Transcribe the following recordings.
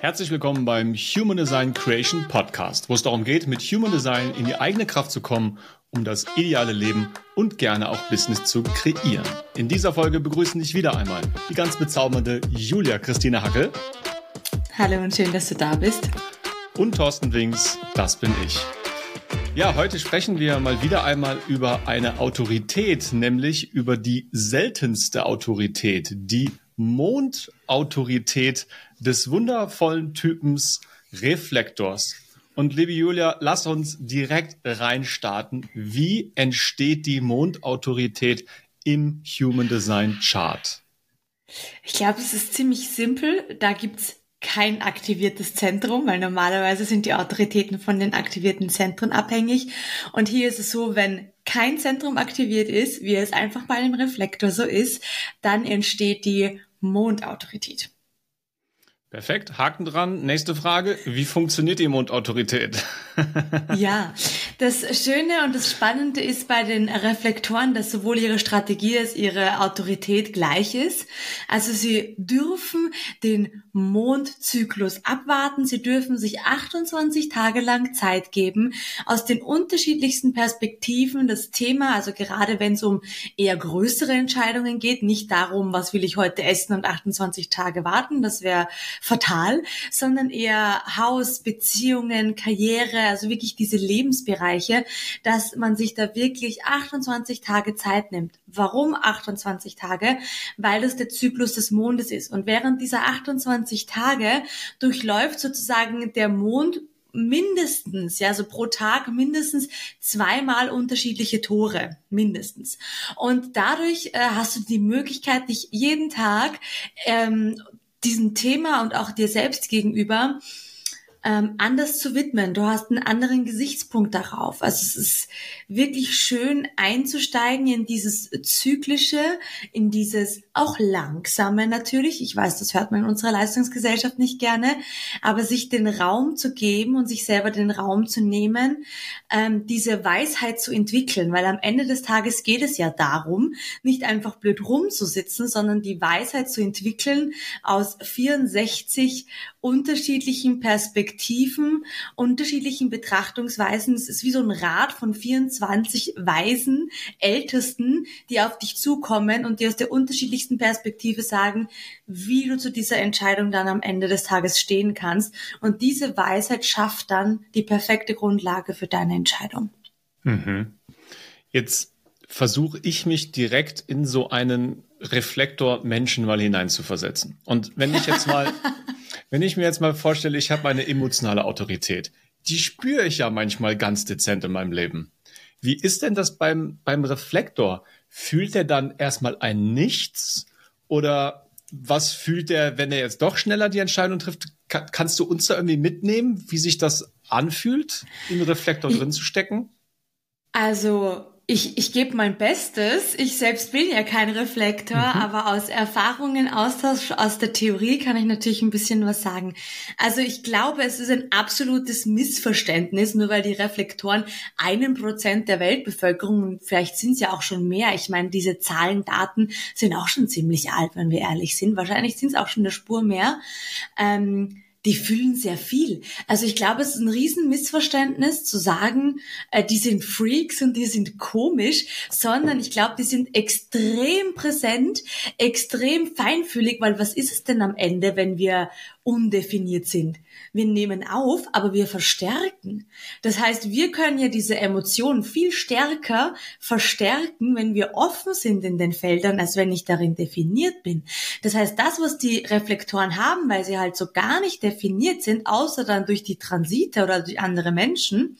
Herzlich willkommen beim Human Design Creation Podcast, wo es darum geht, mit Human Design in die eigene Kraft zu kommen, um das ideale Leben und gerne auch Business zu kreieren. In dieser Folge begrüßen dich wieder einmal die ganz bezaubernde Julia Christine Hackel. Hallo und schön, dass du da bist. Und Thorsten Wings, das bin ich. Ja, heute sprechen wir mal wieder einmal über eine Autorität, nämlich über die seltenste Autorität, die Mondautorität des wundervollen Typens Reflektors. Und liebe Julia, lass uns direkt reinstarten. Wie entsteht die Mondautorität im Human Design Chart? Ich glaube, es ist ziemlich simpel. Da gibt's kein aktiviertes Zentrum, weil normalerweise sind die Autoritäten von den aktivierten Zentren abhängig. Und hier ist es so, wenn kein Zentrum aktiviert ist, wie es einfach bei einem Reflektor so ist, dann entsteht die Mondautorität. Perfekt, Haken dran. Nächste Frage. Wie funktioniert die Mondautorität? ja, das Schöne und das Spannende ist bei den Reflektoren, dass sowohl ihre Strategie als ihre Autorität gleich ist. Also sie dürfen den Mondzyklus abwarten. Sie dürfen sich 28 Tage lang Zeit geben, aus den unterschiedlichsten Perspektiven das Thema, also gerade wenn es um eher größere Entscheidungen geht, nicht darum, was will ich heute essen und 28 Tage warten, das wäre fatal, sondern eher Haus, Beziehungen, Karriere, also wirklich diese Lebensbereiche, dass man sich da wirklich 28 Tage Zeit nimmt. Warum 28 Tage? Weil das der Zyklus des Mondes ist. Und während dieser 28 Tage durchläuft sozusagen der Mond mindestens, ja, so pro Tag mindestens zweimal unterschiedliche Tore, mindestens. Und dadurch äh, hast du die Möglichkeit, dich jeden Tag ähm, diesem Thema und auch dir selbst gegenüber ähm, anders zu widmen. Du hast einen anderen Gesichtspunkt darauf. Also es ist wirklich schön einzusteigen in dieses zyklische, in dieses auch langsame natürlich. Ich weiß, das hört man in unserer Leistungsgesellschaft nicht gerne, aber sich den Raum zu geben und sich selber den Raum zu nehmen, ähm, diese Weisheit zu entwickeln, weil am Ende des Tages geht es ja darum, nicht einfach blöd rumzusitzen, sondern die Weisheit zu entwickeln aus 64 unterschiedlichen Perspektiven, unterschiedlichen Betrachtungsweisen. Es ist wie so ein Rad von 24 weisen Ältesten, die auf dich zukommen und dir aus der unterschiedlichsten Perspektive sagen, wie du zu dieser Entscheidung dann am Ende des Tages stehen kannst. Und diese Weisheit schafft dann die perfekte Grundlage für deine Entscheidung. Mhm. Jetzt versuche ich mich direkt in so einen Reflektor Menschen mal hineinzuversetzen. Und wenn ich jetzt mal Wenn ich mir jetzt mal vorstelle, ich habe eine emotionale Autorität, die spüre ich ja manchmal ganz dezent in meinem Leben. Wie ist denn das beim, beim Reflektor? Fühlt er dann erstmal ein Nichts? Oder was fühlt er, wenn er jetzt doch schneller die Entscheidung trifft? Kann, kannst du uns da irgendwie mitnehmen, wie sich das anfühlt, im Reflektor drin zu stecken? Also ich, ich gebe mein Bestes. Ich selbst bin ja kein Reflektor, mhm. aber aus Erfahrungen, Austausch aus der Theorie kann ich natürlich ein bisschen was sagen. Also ich glaube, es ist ein absolutes Missverständnis, nur weil die Reflektoren einen Prozent der Weltbevölkerung, und vielleicht sind es ja auch schon mehr, ich meine, diese Zahlen, Daten sind auch schon ziemlich alt, wenn wir ehrlich sind. Wahrscheinlich sind es auch schon eine Spur mehr. Ähm, die fühlen sehr viel. Also ich glaube, es ist ein Riesenmissverständnis zu sagen, äh, die sind Freaks und die sind komisch, sondern ich glaube, die sind extrem präsent, extrem feinfühlig, weil was ist es denn am Ende, wenn wir undefiniert sind. Wir nehmen auf, aber wir verstärken. Das heißt, wir können ja diese Emotionen viel stärker verstärken, wenn wir offen sind in den Feldern, als wenn ich darin definiert bin. Das heißt, das, was die Reflektoren haben, weil sie halt so gar nicht definiert sind, außer dann durch die Transite oder durch andere Menschen,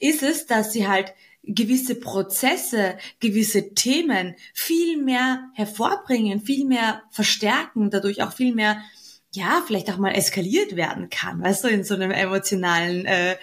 ist es, dass sie halt gewisse Prozesse, gewisse Themen viel mehr hervorbringen, viel mehr verstärken, dadurch auch viel mehr ja, vielleicht auch mal eskaliert werden kann, weißt du, in so einem emotionalen äh,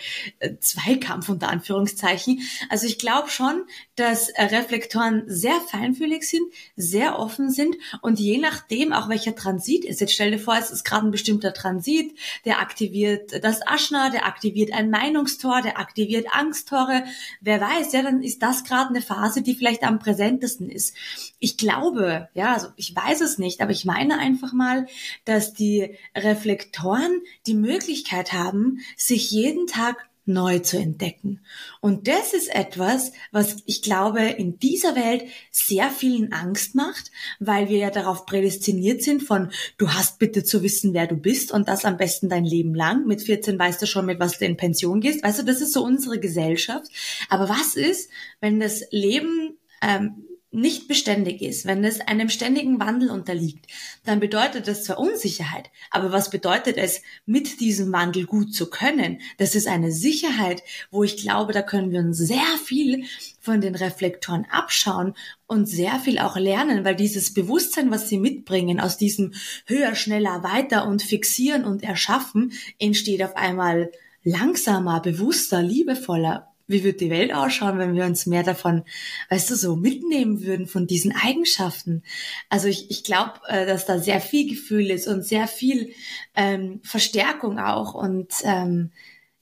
Zweikampf unter Anführungszeichen. Also ich glaube schon, dass äh, Reflektoren sehr feinfühlig sind, sehr offen sind und je nachdem auch welcher Transit ist. Jetzt stell dir vor, es ist gerade ein bestimmter Transit, der aktiviert das Aschna, der aktiviert ein Meinungstor, der aktiviert Angsttore. Wer weiß, ja, dann ist das gerade eine Phase, die vielleicht am präsentesten ist. Ich glaube, ja, also ich weiß es nicht, aber ich meine einfach mal, dass die Reflektoren die Möglichkeit haben, sich jeden Tag neu zu entdecken. Und das ist etwas, was ich glaube in dieser Welt sehr vielen Angst macht, weil wir ja darauf prädestiniert sind von, du hast bitte zu wissen, wer du bist und das am besten dein Leben lang. Mit 14 weißt du schon, mit was du in Pension gehst. Weißt du, das ist so unsere Gesellschaft. Aber was ist, wenn das Leben ähm, nicht beständig ist, wenn es einem ständigen Wandel unterliegt, dann bedeutet das zwar Unsicherheit, aber was bedeutet es, mit diesem Wandel gut zu können? Das ist eine Sicherheit, wo ich glaube, da können wir uns sehr viel von den Reflektoren abschauen und sehr viel auch lernen, weil dieses Bewusstsein, was sie mitbringen, aus diesem höher, schneller, weiter und fixieren und erschaffen, entsteht auf einmal langsamer, bewusster, liebevoller, wie wird die Welt ausschauen, wenn wir uns mehr davon, weißt du, so mitnehmen würden von diesen Eigenschaften. Also ich, ich glaube, äh, dass da sehr viel Gefühl ist und sehr viel ähm, Verstärkung auch und ähm,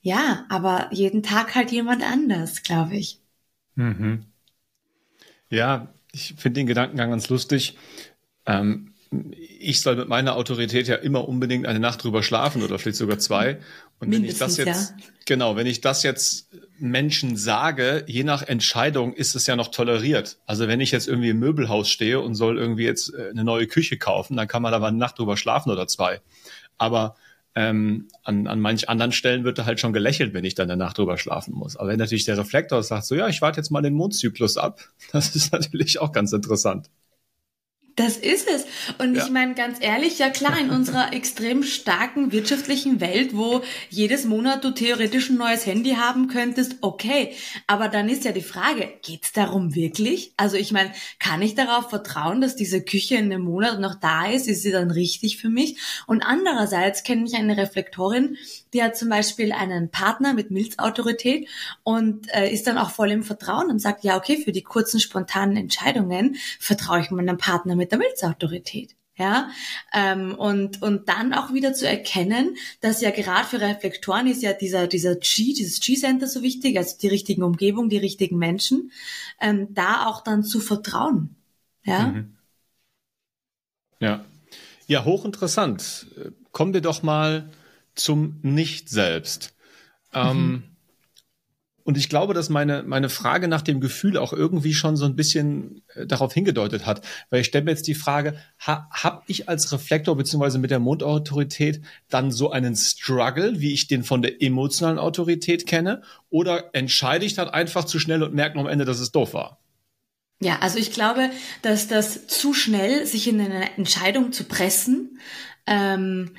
ja, aber jeden Tag halt jemand anders, glaube ich. Mhm. Ja, ich finde den Gedankengang ganz lustig. Ähm, ich soll mit meiner Autorität ja immer unbedingt eine Nacht drüber schlafen oder vielleicht sogar zwei. Und wenn ich das jetzt, ja. genau, wenn ich das jetzt Menschen sage, je nach Entscheidung ist es ja noch toleriert. Also wenn ich jetzt irgendwie im Möbelhaus stehe und soll irgendwie jetzt äh, eine neue Küche kaufen, dann kann man aber eine Nacht drüber schlafen oder zwei. Aber ähm, an, an manch anderen Stellen wird da halt schon gelächelt, wenn ich dann eine Nacht drüber schlafen muss. Aber wenn natürlich der Reflektor sagt, so ja, ich warte jetzt mal den Mondzyklus ab, das ist natürlich auch ganz interessant. Das ist es. Und ja. ich meine ganz ehrlich, ja klar, in unserer extrem starken wirtschaftlichen Welt, wo jedes Monat du theoretisch ein neues Handy haben könntest, okay. Aber dann ist ja die Frage, geht's darum wirklich? Also ich meine, kann ich darauf vertrauen, dass diese Küche in einem Monat noch da ist? Ist sie dann richtig für mich? Und andererseits kenne ich eine Reflektorin, die hat zum Beispiel einen Partner mit Milzautorität und äh, ist dann auch voll im Vertrauen und sagt, ja, okay, für die kurzen, spontanen Entscheidungen vertraue ich meinem Partner mit der Milzautorität. Ja, ähm, und, und dann auch wieder zu erkennen, dass ja gerade für Reflektoren ist ja dieser, dieser G, dieses G-Center so wichtig, also die richtigen Umgebung, die richtigen Menschen, ähm, da auch dann zu vertrauen. Ja. Mhm. Ja. Ja, hochinteressant. Kommen wir doch mal zum Nicht-Selbst. Ähm, mhm. Ähm, und ich glaube, dass meine, meine Frage nach dem Gefühl auch irgendwie schon so ein bisschen äh, darauf hingedeutet hat. Weil ich stelle mir jetzt die Frage, ha, habe ich als Reflektor beziehungsweise mit der Mondautorität dann so einen Struggle, wie ich den von der emotionalen Autorität kenne? Oder entscheide ich dann einfach zu schnell und merke am Ende, dass es doof war? Ja, also ich glaube, dass das zu schnell, sich in eine Entscheidung zu pressen, ähm,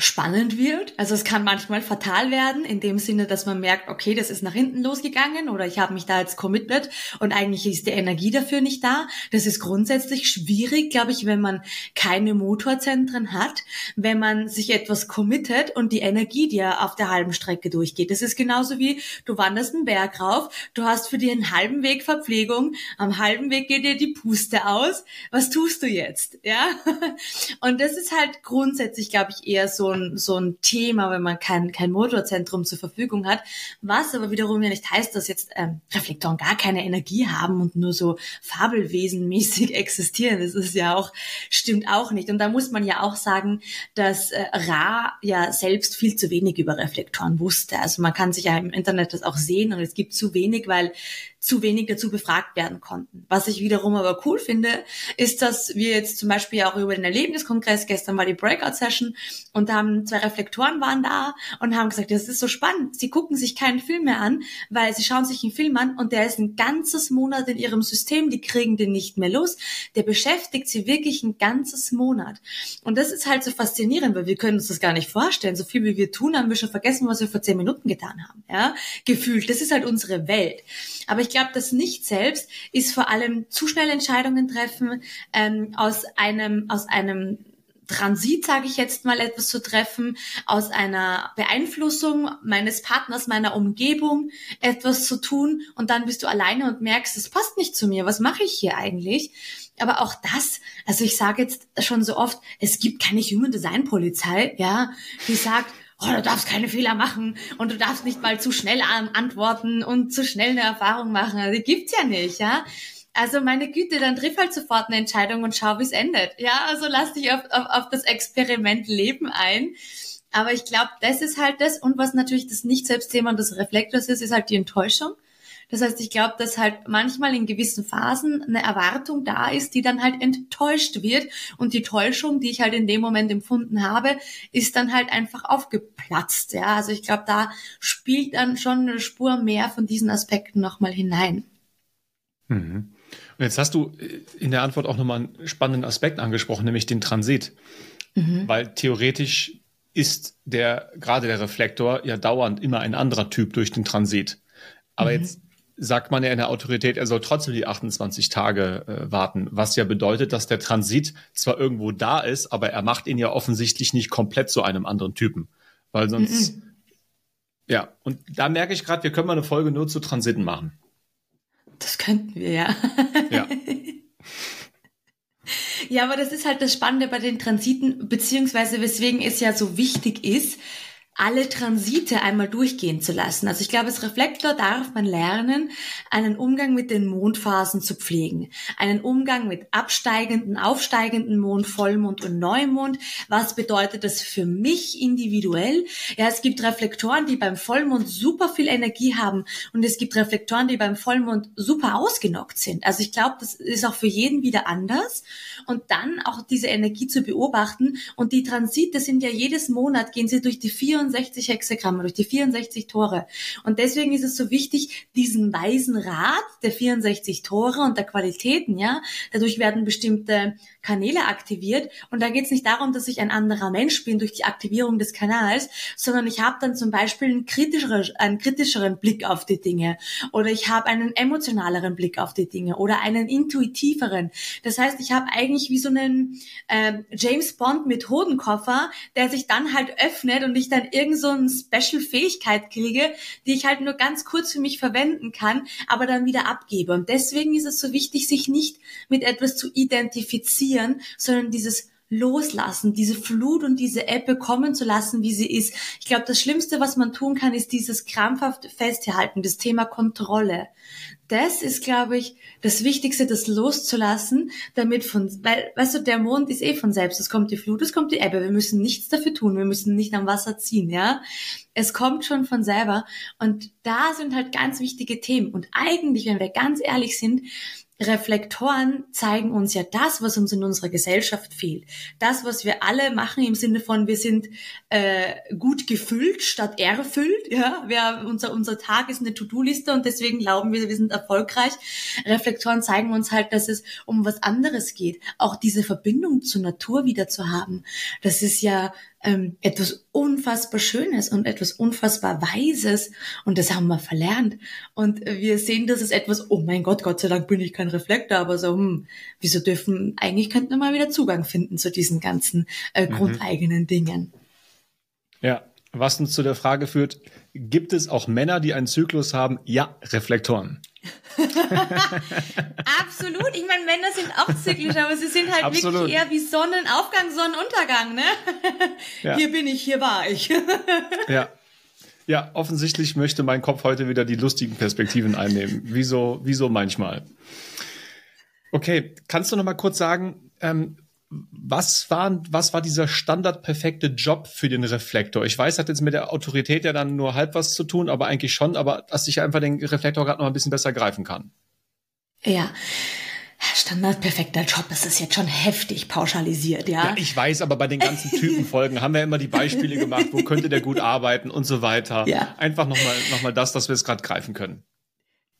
spannend wird. Also es kann manchmal fatal werden, in dem Sinne, dass man merkt, okay, das ist nach hinten losgegangen oder ich habe mich da jetzt committed und eigentlich ist die Energie dafür nicht da. Das ist grundsätzlich schwierig, glaube ich, wenn man keine Motorzentren hat, wenn man sich etwas committet und die Energie dir auf der halben Strecke durchgeht. Das ist genauso wie, du wanderst einen Berg rauf, du hast für den halben Weg Verpflegung, am halben Weg geht dir die Puste aus. Was tust du jetzt? Ja? Und das ist halt grundsätzlich, glaube ich, eher so ein, so ein Thema, wenn man kein, kein Motorzentrum zur Verfügung hat. Was aber wiederum ja nicht heißt, dass jetzt ähm, Reflektoren gar keine Energie haben und nur so fabelwesenmäßig existieren. Das ist ja auch, stimmt auch nicht. Und da muss man ja auch sagen, dass äh, Ra ja selbst viel zu wenig über Reflektoren wusste. Also man kann sich ja im Internet das auch sehen und es gibt zu wenig, weil zu wenig dazu befragt werden konnten. Was ich wiederum aber cool finde, ist, dass wir jetzt zum Beispiel auch über den Erlebniskongress, gestern war die Breakout-Session und da haben zwei Reflektoren waren da und haben gesagt, das ist so spannend. Sie gucken sich keinen Film mehr an, weil sie schauen sich einen Film an und der ist ein ganzes Monat in ihrem System, die kriegen den nicht mehr los. Der beschäftigt sie wirklich ein ganzes Monat. Und das ist halt so faszinierend, weil wir können uns das gar nicht vorstellen. So viel wie wir tun, haben wir schon vergessen, was wir vor zehn Minuten getan haben. Ja, gefühlt. Das ist halt unsere Welt. Aber ich glaube, das Nicht selbst ist vor allem zu schnell Entscheidungen treffen, ähm, aus einem, aus einem Transit, sage ich jetzt mal, etwas zu treffen, aus einer Beeinflussung meines Partners, meiner Umgebung etwas zu tun und dann bist du alleine und merkst, es passt nicht zu mir, was mache ich hier eigentlich? Aber auch das, also ich sage jetzt schon so oft, es gibt keine Human Design Polizei, ja, die sagt, oh, du darfst keine Fehler machen und du darfst nicht mal zu schnell antworten und zu schnell eine Erfahrung machen. Also, die gibt's ja nicht, ja. Also meine Güte, dann triff halt sofort eine Entscheidung und schau, wie es endet. Ja, also lass dich auf, auf, auf das Experiment Leben ein. Aber ich glaube, das ist halt das. Und was natürlich das Nicht-Selbstthema des Reflektors ist, ist halt die Enttäuschung. Das heißt, ich glaube, dass halt manchmal in gewissen Phasen eine Erwartung da ist, die dann halt enttäuscht wird. Und die Täuschung, die ich halt in dem Moment empfunden habe, ist dann halt einfach aufgeplatzt. Ja, also ich glaube, da spielt dann schon eine Spur mehr von diesen Aspekten nochmal hinein. Mhm. Und jetzt hast du in der Antwort auch nochmal einen spannenden Aspekt angesprochen, nämlich den Transit. Mhm. Weil theoretisch ist der, gerade der Reflektor ja dauernd immer ein anderer Typ durch den Transit. Aber mhm. jetzt sagt man ja in der Autorität, er soll trotzdem die 28 Tage äh, warten, was ja bedeutet, dass der Transit zwar irgendwo da ist, aber er macht ihn ja offensichtlich nicht komplett zu einem anderen Typen, weil sonst mhm. ja, und da merke ich gerade, wir können mal eine Folge nur zu Transiten machen. Das könnten wir ja. Ja. Ja, aber das ist halt das Spannende bei den Transiten, beziehungsweise weswegen es ja so wichtig ist, alle Transite einmal durchgehen zu lassen. Also ich glaube, als Reflektor darf man lernen, einen Umgang mit den Mondphasen zu pflegen. Einen Umgang mit absteigenden, aufsteigenden Mond, Vollmond und Neumond. Was bedeutet das für mich individuell? Ja, es gibt Reflektoren, die beim Vollmond super viel Energie haben und es gibt Reflektoren, die beim Vollmond super ausgenockt sind. Also ich glaube, das ist auch für jeden wieder anders. Und dann auch diese Energie zu beobachten. Und die Transite sind ja jedes Monat, gehen sie durch die 24 64 Hexagramme, durch die 64 Tore. Und deswegen ist es so wichtig, diesen weisen Rat der 64 Tore und der Qualitäten, ja, dadurch werden bestimmte Kanäle aktiviert. Und da geht es nicht darum, dass ich ein anderer Mensch bin durch die Aktivierung des Kanals, sondern ich habe dann zum Beispiel einen kritischeren, einen kritischeren Blick auf die Dinge oder ich habe einen emotionaleren Blick auf die Dinge oder einen intuitiveren. Das heißt, ich habe eigentlich wie so einen äh, James Bond Methodenkoffer, der sich dann halt öffnet und ich dann irgend so eine Special-Fähigkeit kriege, die ich halt nur ganz kurz für mich verwenden kann, aber dann wieder abgebe. Und deswegen ist es so wichtig, sich nicht mit etwas zu identifizieren, sondern dieses loslassen, diese Flut und diese Ebbe kommen zu lassen, wie sie ist. Ich glaube, das Schlimmste, was man tun kann, ist dieses krampfhaft Festhalten, das Thema Kontrolle das ist, glaube ich, das Wichtigste, das loszulassen, damit von, weil, weißt du, der Mond ist eh von selbst. Es kommt die Flut, es kommt die Ebbe. Wir müssen nichts dafür tun. Wir müssen nicht am Wasser ziehen, ja. Es kommt schon von selber. Und da sind halt ganz wichtige Themen. Und eigentlich, wenn wir ganz ehrlich sind, Reflektoren zeigen uns ja das, was uns in unserer Gesellschaft fehlt. Das, was wir alle machen im Sinne von, wir sind äh, gut gefüllt statt erfüllt. Ja, wir, unser, unser Tag ist eine To-Do-Liste und deswegen glauben wir, wir sind erfolgreich. Reflektoren zeigen uns halt, dass es um was anderes geht. Auch diese Verbindung zur Natur wieder zu haben. Das ist ja ähm, etwas unfassbar Schönes und etwas unfassbar Weises und das haben wir verlernt. Und wir sehen, das ist etwas, oh mein Gott, Gott sei Dank bin ich kein Reflektor, aber so, hm, wieso dürfen, eigentlich könnten wir mal wieder Zugang finden zu diesen ganzen äh, mhm. grundeigenen Dingen. Ja, was uns zu der Frage führt, gibt es auch Männer, die einen Zyklus haben? Ja, Reflektoren. Absolut. Ich meine, Männer sind auch zyklisch, aber sie sind halt Absolut. wirklich eher wie Sonnenaufgang, Sonnenuntergang, ne? Ja. Hier bin ich, hier war ich. ja. Ja, offensichtlich möchte mein Kopf heute wieder die lustigen Perspektiven einnehmen. Wieso, wieso manchmal? Okay, kannst du noch mal kurz sagen, ähm, was war, was war dieser standardperfekte Job für den Reflektor? Ich weiß, hat jetzt mit der Autorität ja dann nur halb was zu tun, aber eigentlich schon, aber dass ich einfach den Reflektor gerade noch ein bisschen besser greifen kann. Ja. Standardperfekter Job, das ist jetzt schon heftig pauschalisiert, ja. Ja, ich weiß, aber bei den ganzen Typenfolgen haben wir immer die Beispiele gemacht, wo könnte der gut arbeiten und so weiter. Ja. Einfach nochmal noch mal das, dass wir es gerade greifen können.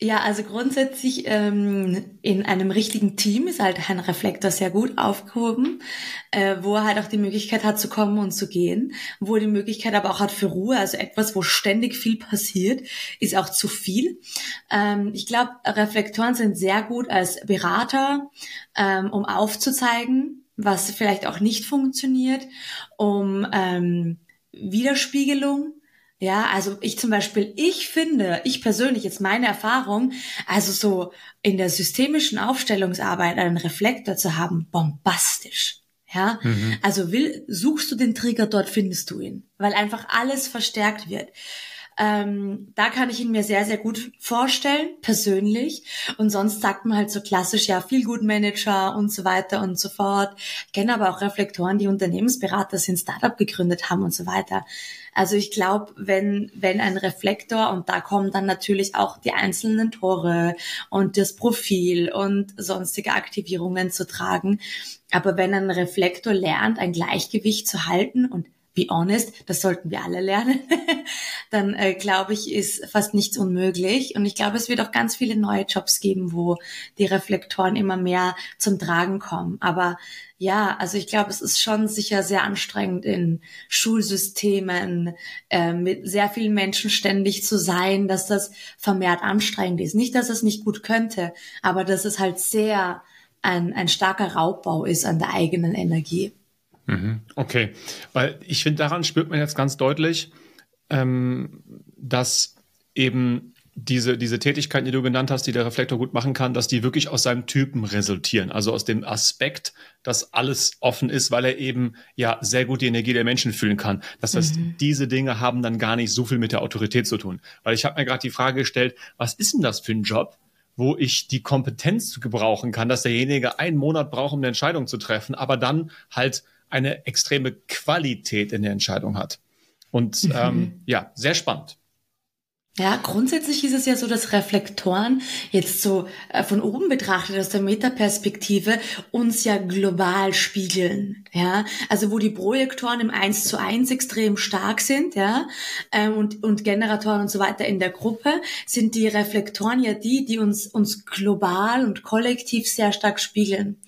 Ja, also grundsätzlich ähm, in einem richtigen Team ist halt ein Reflektor sehr gut aufgehoben, äh, wo er halt auch die Möglichkeit hat zu kommen und zu gehen, wo er die Möglichkeit aber auch hat für Ruhe, also etwas, wo ständig viel passiert, ist auch zu viel. Ähm, ich glaube, Reflektoren sind sehr gut als Berater, ähm, um aufzuzeigen, was vielleicht auch nicht funktioniert, um ähm, Widerspiegelung ja, also ich zum Beispiel, ich finde, ich persönlich, jetzt meine Erfahrung, also so in der systemischen Aufstellungsarbeit einen Reflektor zu haben, bombastisch. Ja, mhm. also will, suchst du den Trigger, dort findest du ihn, weil einfach alles verstärkt wird. Ähm, da kann ich ihn mir sehr, sehr gut vorstellen, persönlich. Und sonst sagt man halt so klassisch, ja, viel gut Manager und so weiter und so fort. Ich kenne aber auch Reflektoren, die Unternehmensberater sind, Startup gegründet haben und so weiter. Also ich glaube, wenn, wenn ein Reflektor, und da kommen dann natürlich auch die einzelnen Tore und das Profil und sonstige Aktivierungen zu tragen. Aber wenn ein Reflektor lernt, ein Gleichgewicht zu halten und be honest, das sollten wir alle lernen, dann äh, glaube ich, ist fast nichts unmöglich. Und ich glaube, es wird auch ganz viele neue Jobs geben, wo die Reflektoren immer mehr zum Tragen kommen. Aber ja, also ich glaube, es ist schon sicher sehr anstrengend in Schulsystemen äh, mit sehr vielen Menschen ständig zu sein, dass das vermehrt anstrengend ist. Nicht, dass es nicht gut könnte, aber dass es halt sehr ein, ein starker Raubbau ist an der eigenen Energie. Mhm. Okay, weil ich finde, daran spürt man jetzt ganz deutlich, ähm, dass eben diese, diese Tätigkeiten, die du genannt hast, die der Reflektor gut machen kann, dass die wirklich aus seinem Typen resultieren. Also aus dem Aspekt, dass alles offen ist, weil er eben ja sehr gut die Energie der Menschen fühlen kann. Das heißt, mhm. diese Dinge haben dann gar nicht so viel mit der Autorität zu tun. Weil ich habe mir gerade die Frage gestellt, was ist denn das für ein Job, wo ich die Kompetenz gebrauchen kann, dass derjenige einen Monat braucht, um eine Entscheidung zu treffen, aber dann halt eine extreme Qualität in der Entscheidung hat. Und mhm. ähm, ja, sehr spannend. Ja, grundsätzlich ist es ja so, dass Reflektoren jetzt so äh, von oben betrachtet aus der Metaperspektive uns ja global spiegeln, ja. Also wo die Projektoren im Eins zu eins extrem stark sind, ja, ähm, und, und Generatoren und so weiter in der Gruppe, sind die Reflektoren ja die, die uns, uns global und kollektiv sehr stark spiegeln.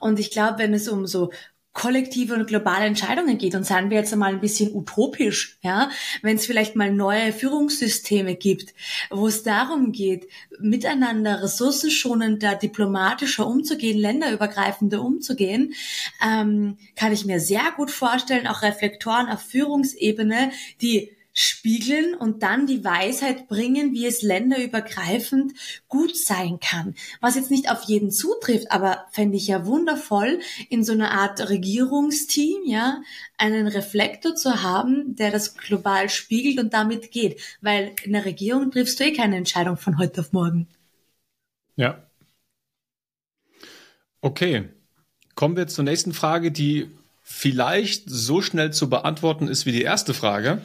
Und ich glaube, wenn es um so kollektive und globale Entscheidungen geht. Und seien wir jetzt einmal ein bisschen utopisch, ja, wenn es vielleicht mal neue Führungssysteme gibt, wo es darum geht, miteinander ressourcenschonender, diplomatischer umzugehen, länderübergreifender umzugehen, ähm, kann ich mir sehr gut vorstellen, auch Reflektoren auf Führungsebene, die spiegeln und dann die Weisheit bringen, wie es länderübergreifend gut sein kann. Was jetzt nicht auf jeden zutrifft, aber fände ich ja wundervoll, in so einer Art Regierungsteam, ja, einen Reflektor zu haben, der das global spiegelt und damit geht. Weil in der Regierung triffst du eh keine Entscheidung von heute auf morgen. Ja. Okay. Kommen wir zur nächsten Frage, die vielleicht so schnell zu beantworten ist wie die erste Frage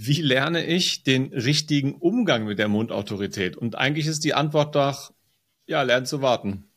wie lerne ich den richtigen Umgang mit der Mundautorität? Und eigentlich ist die Antwort doch, ja, lernen zu warten.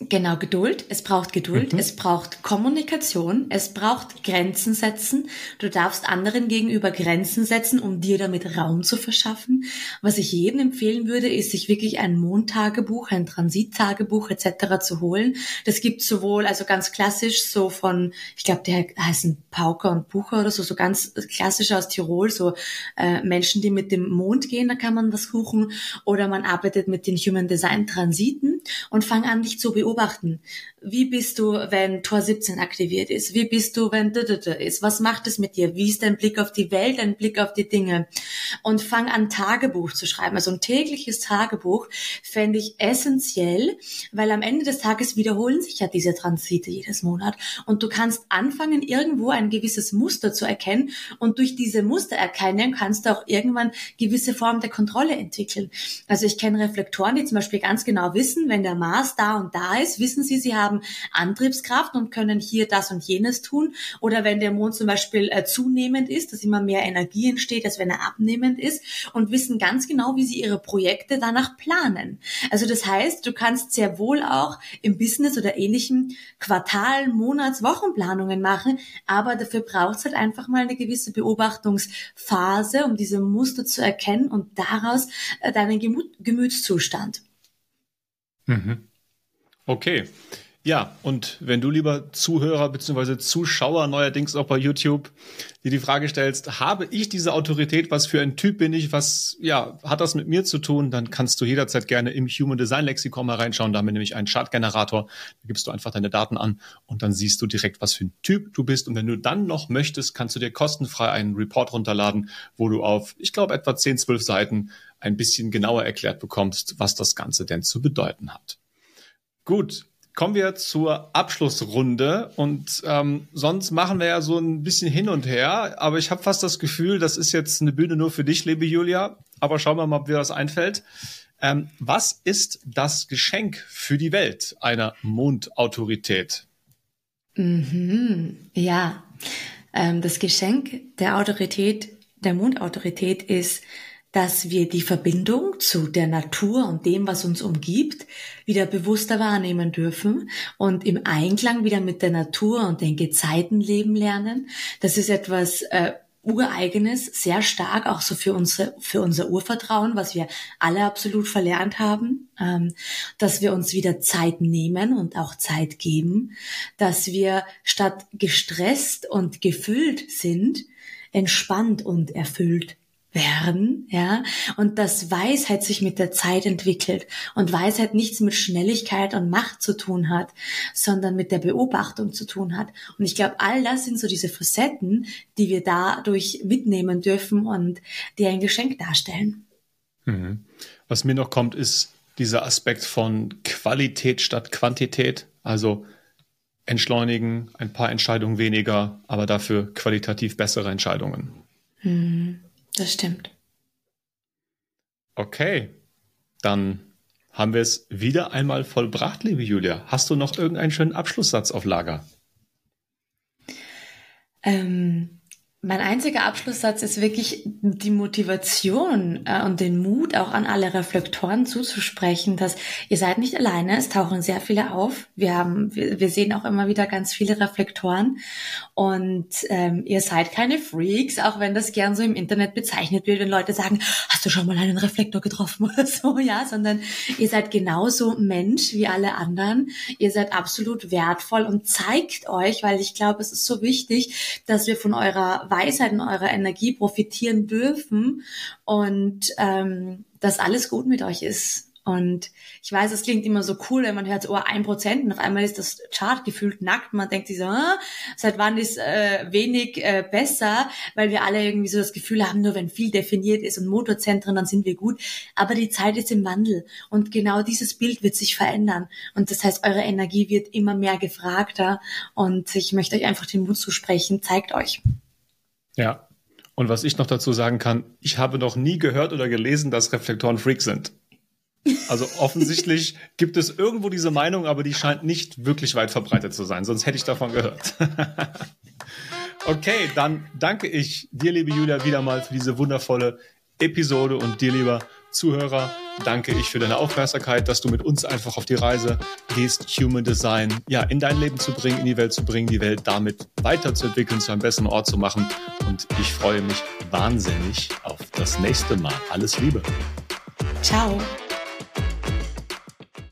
Genau, Geduld. Es braucht Geduld. Mhm. Es braucht Kommunikation. Es braucht Grenzen setzen. Du darfst anderen gegenüber Grenzen setzen, um dir damit Raum zu verschaffen. Was ich jedem empfehlen würde, ist, sich wirklich ein Mondtagebuch, ein Transittagebuch etc. zu holen. Das gibt sowohl, also ganz klassisch, so von, ich glaube, der heißen Pauker und Bucher oder so, so ganz klassisch aus Tirol, so äh, Menschen, die mit dem Mond gehen, da kann man was suchen. Oder man arbeitet mit den Human Design Transiten und fang an, dich zu beobachten beobachten. Wie bist du, wenn Tor 17 aktiviert ist? Wie bist du, wenn Dödödö ist? Was macht es mit dir? Wie ist dein Blick auf die Welt, dein Blick auf die Dinge? Und fang an, Tagebuch zu schreiben. Also ein tägliches Tagebuch fände ich essentiell, weil am Ende des Tages wiederholen sich ja diese Transite jedes Monat. Und du kannst anfangen, irgendwo ein gewisses Muster zu erkennen. Und durch diese Mustererkennung kannst du auch irgendwann gewisse Formen der Kontrolle entwickeln. Also ich kenne Reflektoren, die zum Beispiel ganz genau wissen, wenn der Mars da und da ist, wissen sie, sie haben Antriebskraft und können hier das und jenes tun. Oder wenn der Mond zum Beispiel äh, zunehmend ist, dass immer mehr Energie entsteht, als wenn er abnehmend ist und wissen ganz genau, wie sie ihre Projekte danach planen. Also das heißt, du kannst sehr wohl auch im Business oder ähnlichem Quartal, Monats, Wochenplanungen machen, aber dafür braucht es halt einfach mal eine gewisse Beobachtungsphase, um diese Muster zu erkennen und daraus äh, deinen Gemüt Gemütszustand. Mhm. Okay. Ja, und wenn du lieber Zuhörer bzw. Zuschauer neuerdings auch bei YouTube dir die Frage stellst, habe ich diese Autorität, was für ein Typ bin ich, was ja, hat das mit mir zu tun, dann kannst du jederzeit gerne im Human Design Lexikon mal reinschauen, da haben wir nämlich einen Chartgenerator, da gibst du einfach deine Daten an und dann siehst du direkt, was für ein Typ du bist und wenn du dann noch möchtest, kannst du dir kostenfrei einen Report runterladen, wo du auf, ich glaube, etwa 10, 12 Seiten ein bisschen genauer erklärt bekommst, was das Ganze denn zu bedeuten hat. Gut, kommen wir zur Abschlussrunde und ähm, sonst machen wir ja so ein bisschen hin und her, aber ich habe fast das Gefühl, das ist jetzt eine Bühne nur für dich, liebe Julia, aber schauen wir mal, ob dir das einfällt. Ähm, was ist das Geschenk für die Welt einer Mondautorität? Mhm, ja, ähm, das Geschenk der Autorität, der Mondautorität ist dass wir die Verbindung zu der Natur und dem, was uns umgibt, wieder bewusster wahrnehmen dürfen und im Einklang wieder mit der Natur und den Gezeiten leben lernen. Das ist etwas äh, ureigenes, sehr stark auch so für unsere für unser Urvertrauen, was wir alle absolut verlernt haben, ähm, dass wir uns wieder Zeit nehmen und auch Zeit geben, dass wir statt gestresst und gefüllt sind, entspannt und erfüllt werden, ja, und dass Weisheit sich mit der Zeit entwickelt und Weisheit nichts mit Schnelligkeit und Macht zu tun hat, sondern mit der Beobachtung zu tun hat. Und ich glaube, all das sind so diese Facetten, die wir dadurch mitnehmen dürfen und die ein Geschenk darstellen. Mhm. Was mir noch kommt, ist dieser Aspekt von Qualität statt Quantität, also entschleunigen, ein paar Entscheidungen weniger, aber dafür qualitativ bessere Entscheidungen. Mhm. Das stimmt. Okay, dann haben wir es wieder einmal vollbracht, liebe Julia. Hast du noch irgendeinen schönen Abschlusssatz auf Lager? Ähm, mein einziger Abschlusssatz ist wirklich die Motivation äh, und den Mut auch an alle Reflektoren zuzusprechen, dass ihr seid nicht alleine, es tauchen sehr viele auf. Wir haben, wir, wir sehen auch immer wieder ganz viele Reflektoren und ähm, ihr seid keine Freaks, auch wenn das gern so im Internet bezeichnet wird, wenn Leute sagen, hast du schon mal einen Reflektor getroffen oder so, ja, sondern ihr seid genauso Mensch wie alle anderen. Ihr seid absolut wertvoll und zeigt euch, weil ich glaube, es ist so wichtig, dass wir von Weisheit und eurer Energie profitieren dürfen und ähm, dass alles gut mit euch ist. Und ich weiß, es klingt immer so cool, wenn man hört, oh, ein Prozent und auf einmal ist das Chart gefühlt nackt. Man denkt sich so, ah, seit wann ist äh, wenig äh, besser, weil wir alle irgendwie so das Gefühl haben, nur wenn viel definiert ist und Motorzentren, dann sind wir gut. Aber die Zeit ist im Wandel und genau dieses Bild wird sich verändern. Und das heißt, eure Energie wird immer mehr gefragter und ich möchte euch einfach den Mut zusprechen, zeigt euch. Ja. Und was ich noch dazu sagen kann, ich habe noch nie gehört oder gelesen, dass Reflektoren Freak sind. Also offensichtlich gibt es irgendwo diese Meinung, aber die scheint nicht wirklich weit verbreitet zu sein, sonst hätte ich davon gehört. okay, dann danke ich dir, liebe Julia, wieder mal für diese wundervolle Episode und dir, lieber Zuhörer, danke ich für deine Aufmerksamkeit, dass du mit uns einfach auf die Reise gehst, Human Design ja in dein Leben zu bringen, in die Welt zu bringen, die Welt damit weiterzuentwickeln, zu einem besseren Ort zu machen. Und ich freue mich wahnsinnig auf das nächste Mal. Alles Liebe. Ciao.